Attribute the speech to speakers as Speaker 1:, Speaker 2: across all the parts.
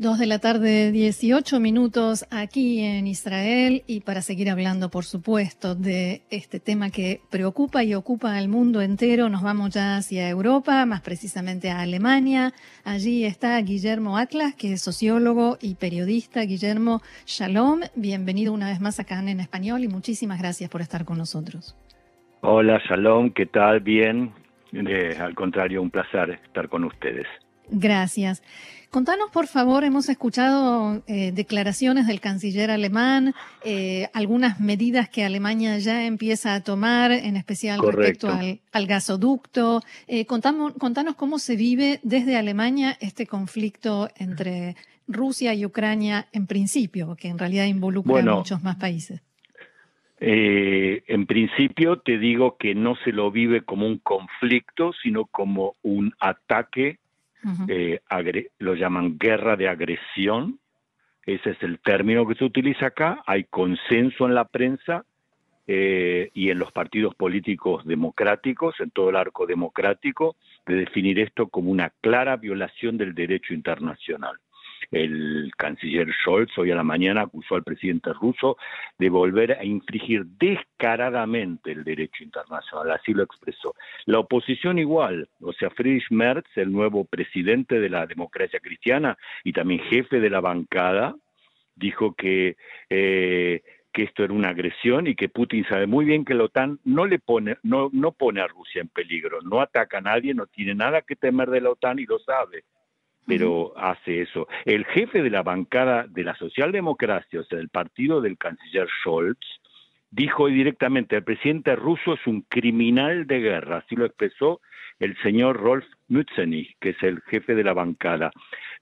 Speaker 1: Dos de la tarde, 18 minutos aquí en Israel y para seguir hablando, por supuesto, de este tema que preocupa y ocupa al mundo entero, nos vamos ya hacia Europa, más precisamente a Alemania. Allí está Guillermo Atlas, que es sociólogo y periodista. Guillermo, shalom, bienvenido una vez más acá en español y muchísimas gracias por estar con nosotros.
Speaker 2: Hola, shalom, ¿qué tal? Bien. Eh, al contrario, un placer estar con ustedes.
Speaker 1: Gracias. Contanos, por favor, hemos escuchado eh, declaraciones del canciller alemán, eh, algunas medidas que Alemania ya empieza a tomar, en especial respecto al, gasoducto. Eh, contanos cómo se vive desde Alemania este conflicto entre Rusia y Ucrania en principio, que en realidad involucra a muchos más países.
Speaker 2: en principio te digo que no se lo vive como un conflicto, sino como un ataque eh, lo llaman guerra de agresión, ese es el término que se utiliza acá, hay consenso en la prensa eh, y en los partidos políticos democráticos, en todo el arco democrático, de definir esto como una clara violación del derecho internacional. El canciller Scholz hoy a la mañana acusó al presidente ruso de volver a infringir descaradamente el derecho internacional, así lo expresó. La oposición igual, o sea, Friedrich Merz, el nuevo presidente de la democracia cristiana y también jefe de la bancada, dijo que eh, que esto era una agresión y que Putin sabe muy bien que la OTAN no le pone no no pone a Rusia en peligro, no ataca a nadie, no tiene nada que temer de la OTAN y lo sabe pero hace eso. El jefe de la bancada de la socialdemocracia, o sea, del partido del canciller Scholz, dijo directamente, el presidente ruso es un criminal de guerra, así lo expresó el señor Rolf Mützenich, que es el jefe de la bancada.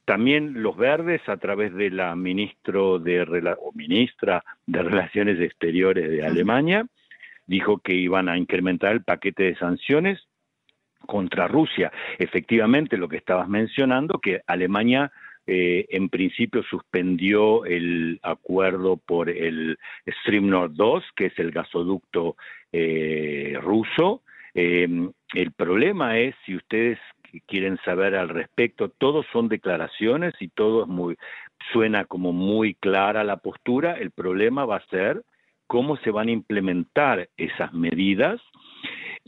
Speaker 2: También los verdes, a través de la ministro de, o ministra de Relaciones Exteriores de Alemania, dijo que iban a incrementar el paquete de sanciones contra Rusia. Efectivamente, lo que estabas mencionando, que Alemania eh, en principio suspendió el acuerdo por el Stream Nord 2, que es el gasoducto eh, ruso. Em, el problema es, si ustedes quieren saber al respecto, todos son declaraciones y todo es muy, suena como muy clara la postura. El problema va a ser cómo se van a implementar esas medidas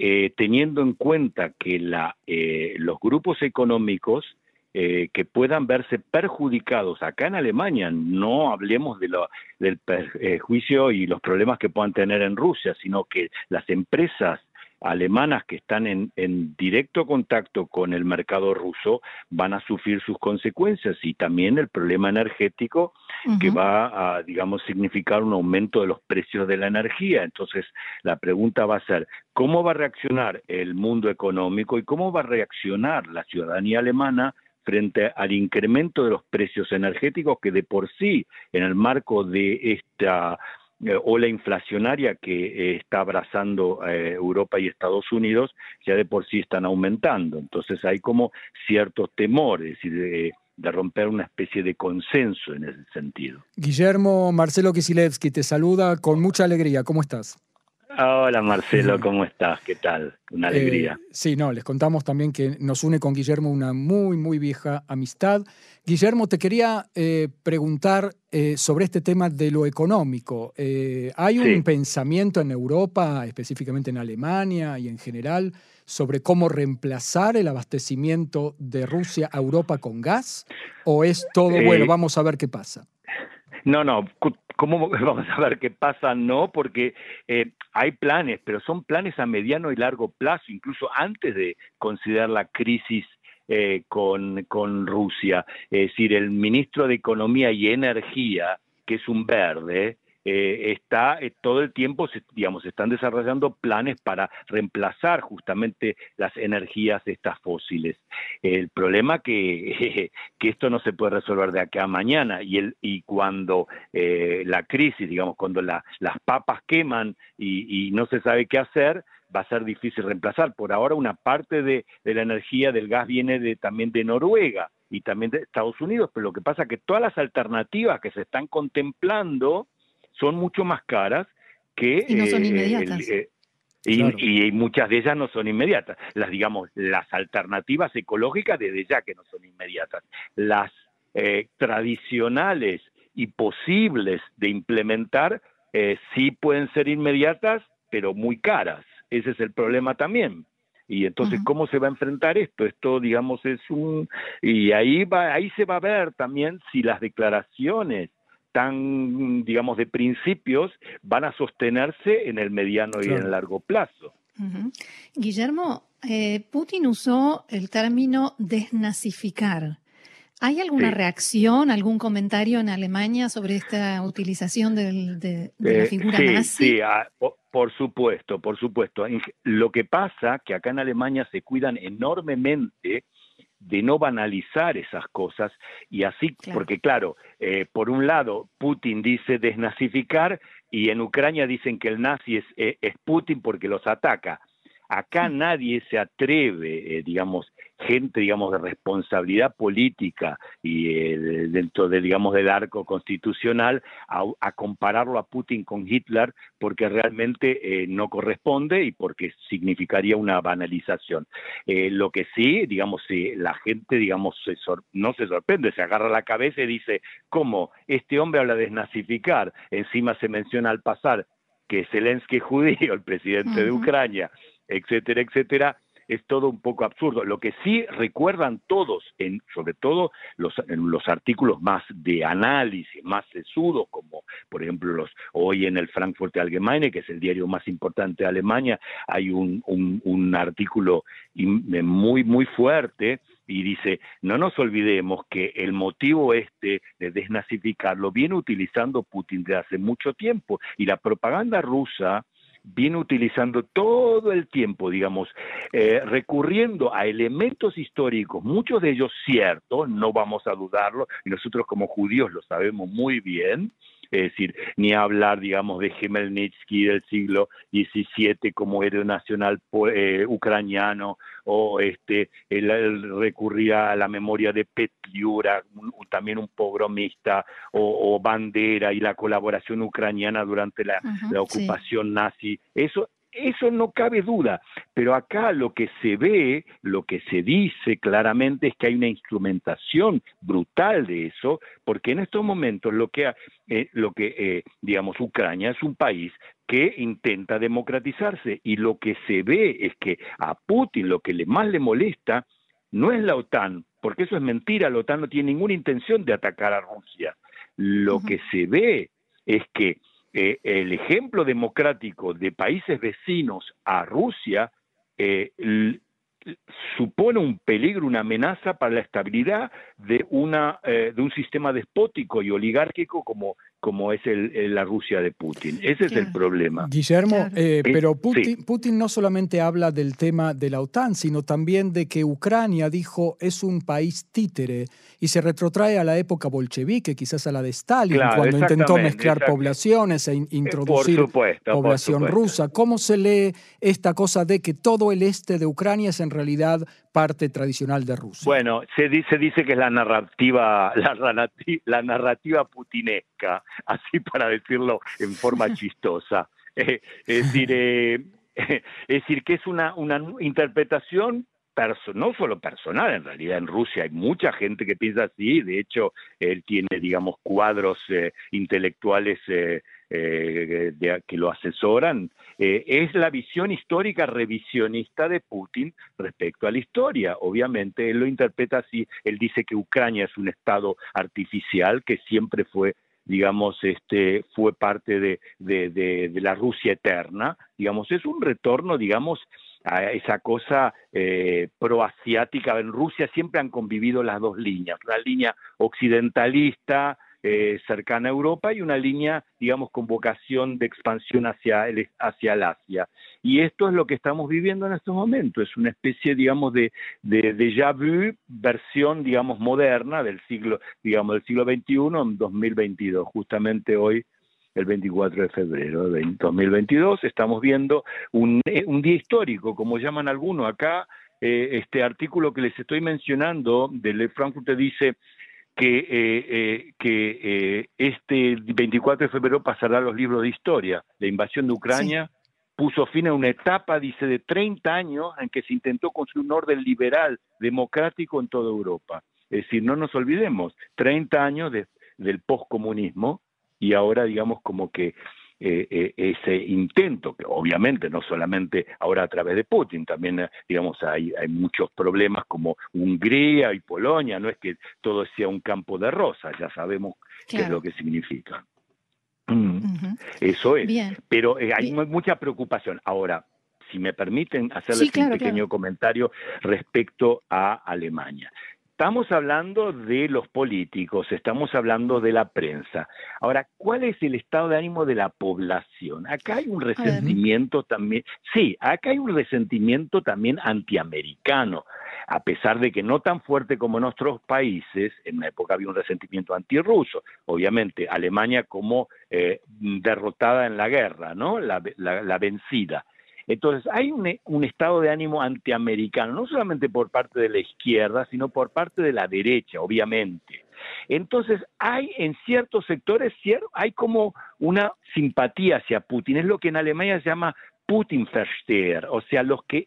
Speaker 2: eh, teniendo en cuenta que la, eh, los grupos económicos eh, que puedan verse perjudicados acá en Alemania, no hablemos de lo, del perjuicio y los problemas que puedan tener en Rusia, sino que las empresas alemanas que están en, directo contacto con el mercado ruso van a sufrir sus consecuencias y también el problema energético que va a, digamos, significar un aumento de los precios de la energía. Entonces, la pregunta va a ser, ¿cómo va a reaccionar el mundo económico y cómo va a reaccionar la ciudadanía alemana frente al incremento de los precios energéticos que de por sí, en el marco de esta eh, o la inflacionaria que eh, está abrazando eh, Europa y Estados Unidos ya de por sí están aumentando. Entonces hay como ciertos temores y de, de romper una especie de consenso en ese sentido.
Speaker 3: Guillermo Marcelo Kisilevsky te saluda con mucha alegría. ¿Cómo estás?
Speaker 2: Hola Marcelo, ¿cómo estás? ¿Qué tal? Una alegría.
Speaker 3: sí, no, les contamos también que nos une con Guillermo una muy, muy vieja amistad. Guillermo, te quería eh, preguntar eh, sobre este tema de lo económico. Eh, ¿Hay un pensamiento en Europa, específicamente en Alemania y en general, sobre cómo reemplazar el abastecimiento de Rusia a Europa con gas? ¿O es todo, bueno, vamos a ver qué pasa?
Speaker 2: No, no, ¿cómo vamos a ver qué pasa? No, porque hay planes, pero son planes a mediano y largo plazo, incluso antes de considerar la crisis eh, con, con Rusia. Es decir, el ministro de Economía y Energía, que es un verde, eh, está eh, todo el tiempo, digamos, están desarrollando planes para reemplazar justamente las energías estas fósiles. El problema que, que esto no se puede resolver de acá a mañana y, el, y cuando la crisis, digamos, cuando las papas queman y, no se sabe qué hacer, va a ser difícil reemplazar. Por ahora una parte de, la energía del gas viene de, también de Noruega y también de Estados Unidos, pero lo que pasa es que todas las alternativas que se están contemplando son mucho más caras que...
Speaker 1: Y no son inmediatas.
Speaker 2: y, muchas de ellas no son inmediatas. Las, digamos, las alternativas ecológicas desde ya que no son inmediatas. Las tradicionales y posibles de implementar sí pueden ser inmediatas, pero muy caras. Ese es el problema también. Y entonces, ¿cómo se va a enfrentar esto? Esto, digamos, es un... Y ahí, va, ahí se va a ver también si las declaraciones tan, digamos, de principios van a sostenerse en el mediano y en el largo plazo.
Speaker 1: Guillermo, eh, Putin usó el término desnazificar. ¿Hay alguna reacción, algún comentario en Alemania sobre esta utilización de, la eh, figura nazi?
Speaker 2: Sí, ah, por supuesto, por supuesto. Lo que pasa que acá en Alemania se cuidan enormemente de no banalizar esas cosas y así, porque claro, eh, por un lado Putin dice desnazificar y en Ucrania dicen que el nazi es, eh, es Putin porque los ataca. Acá nadie se atreve, digamos, gente, digamos, de responsabilidad política y eh, dentro de, digamos, del arco constitucional a, compararlo a Putin con Hitler porque realmente eh, no corresponde y porque significaría una banalización. Eh, lo que sí, digamos, si la gente, digamos, no se sorprende, se agarra la cabeza y dice, ¿cómo? Este hombre habla de desnazificar, encima se menciona al pasar que Zelensky es judío, el presidente de Ucrania, etcétera, etcétera, es todo un poco absurdo. Lo que sí recuerdan todos, en, sobre todo los, en los artículos más de análisis, más sesudos, como por ejemplo los hoy en el Frankfurt Allgemeine, que es el diario más importante de Alemania, hay un, un, artículo muy, muy fuerte y dice, no nos olvidemos que el motivo este de desnazificarlo viene utilizando Putin desde hace mucho tiempo y la propaganda rusa viene utilizando todo el tiempo, digamos, eh, recurriendo a elementos históricos, muchos de ellos ciertos, no vamos a dudarlo, y nosotros como judíos lo sabemos muy bien, es decir, ni hablar, digamos, de Gemelnitsky del siglo XVII como héroe nacional eh, ucraniano, o este, el, recurrir a la memoria de Petliura, también un pogromista, o, Bandera y la colaboración ucraniana durante la, ocupación nazi. Eso eso no cabe duda, pero acá lo que se ve, lo que se dice claramente es que hay una instrumentación brutal de eso, porque en estos momentos lo que, eh, lo que eh, digamos, Ucrania es un país que intenta democratizarse. Y lo que se ve es que a Putin lo que le más le molesta no es la OTAN, porque eso es mentira, la OTAN no tiene ninguna intención de atacar a Rusia. Lo que se ve es que eh, el ejemplo democrático de países vecinos a Rusia eh, supone un peligro, una amenaza para la estabilidad de, una, eh, de un sistema despótico y oligárquico como como es el, la Rusia de Putin. Ese es el problema.
Speaker 3: Guillermo, eh, pero Putin, Putin, no solamente habla del tema de la OTAN, sino también de que Ucrania, dijo, es un país títere y se retrotrae a la época bolchevique, quizás a la de Stalin, cuando intentó mezclar poblaciones e introducir población rusa. ¿Cómo se lee esta cosa de que todo el este de Ucrania es en realidad parte tradicional de Rusia?
Speaker 2: Bueno, se dice, dice que es la narrativa, la, la narrativa putinesca así para decirlo en forma chistosa. Eh, es, decir, eh, es decir, que es una, una interpretación no solo personal, en realidad en Rusia hay mucha gente que piensa así, de hecho él tiene, digamos, cuadros eh, intelectuales eh, que lo asesoran, eh, es la visión histórica revisionista de Putin respecto a la historia. Obviamente él lo interpreta así, él dice que Ucrania es un estado artificial que siempre fue digamos, este, fue parte de, la Rusia eterna, digamos, es un retorno, digamos, a esa cosa eh, proasiática. En Rusia siempre han convivido las dos líneas, la línea occidentalista, eh, cercana a Europa y una línea, digamos, con vocación de expansión hacia el, hacia Asia. Y esto es lo que estamos viviendo en estos momentos, es una especie, digamos, de, de déjà vu, versión, digamos, moderna del siglo, digamos, del siglo XXI en 2022, justamente hoy el 24 de febrero de 2022. Estamos viendo un, eh, un día histórico, como llaman algunos acá. Eh, este artículo que les estoy mencionando de Le Frankfurt dice que, eh, que este 24 de febrero pasará a los libros de historia. La invasión de Ucrania puso fin a una etapa, dice, de 30 años en que se intentó construir un orden liberal, democrático en toda Europa. Es decir, no nos olvidemos, 30 años del poscomunismo y ahora digamos como que eh, eh, ese intento, que obviamente no solamente ahora a través de Putin, también eh, digamos hay, hay muchos problemas como Hungría y Polonia, no es que todo sea un campo de rosas, ya sabemos qué es lo que significa. Mm. Eso es. Pero hay mucha preocupación. Ahora, si me permiten hacerles un pequeño comentario respecto a Alemania. Estamos hablando de los políticos, estamos hablando de la prensa. Ahora, ¿cuál es el estado de ánimo de la población? Acá hay un resentimiento también, sí, acá hay un resentimiento también antiamericano, a pesar de que no tan fuerte como en otros países, en una época había un resentimiento antirruso, obviamente Alemania como eh, derrotada en la guerra, ¿no? la vencida. Entonces, hay un, estado de ánimo antiamericano, no solamente por parte de la izquierda, sino por parte de la derecha, obviamente. Entonces, hay en ciertos sectores, hay como una simpatía hacia Putin, es lo que en Alemania se llama Putin-Versteher, o sea, los, que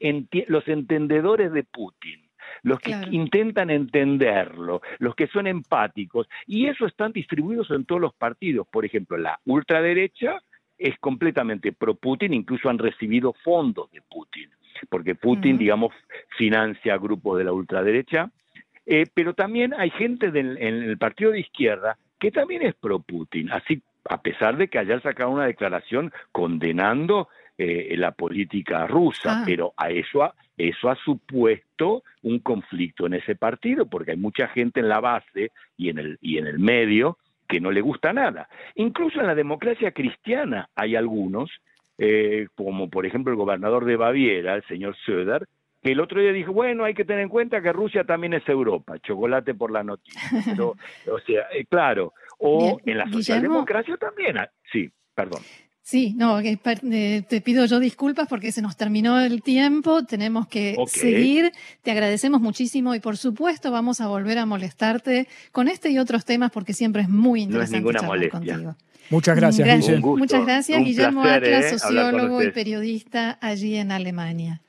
Speaker 2: los entendedores de Putin los que intentan entenderlo, los que son empáticos, y eso están distribuidos en todos los partidos. Por ejemplo, la ultraderecha es completamente pro Putin, incluso han recibido fondos de Putin, porque Putin, digamos, financia grupos de la ultraderecha, eh, pero también hay gente en el partido de izquierda que también es pro Putin, así a pesar de que haya sacado una declaración condenando eh, la política rusa, ah. pero a eso ha, eso ha supuesto un conflicto en ese partido, porque hay mucha gente en la base y en el, y en el medio que no le gusta nada. Incluso en la democracia cristiana hay algunos, eh, como por ejemplo el gobernador de Baviera, el señor Söder, que el otro día dijo, bueno, hay que tener en cuenta que Rusia también es Europa, chocolate por la noticia. o sea, eh, claro, o en la socialdemocracia también, sí, perdón.
Speaker 1: Sí, no, eh, te pido yo disculpas porque se nos terminó el tiempo, tenemos que seguir. Te agradecemos muchísimo y por supuesto vamos a volver a molestarte con este y otros temas porque siempre es muy interesante charlar contigo.
Speaker 3: Muchas gracias,
Speaker 1: Guillermo. Muchas gracias, Guillermo Atlas, ¿eh? sociólogo y periodista allí en Alemania.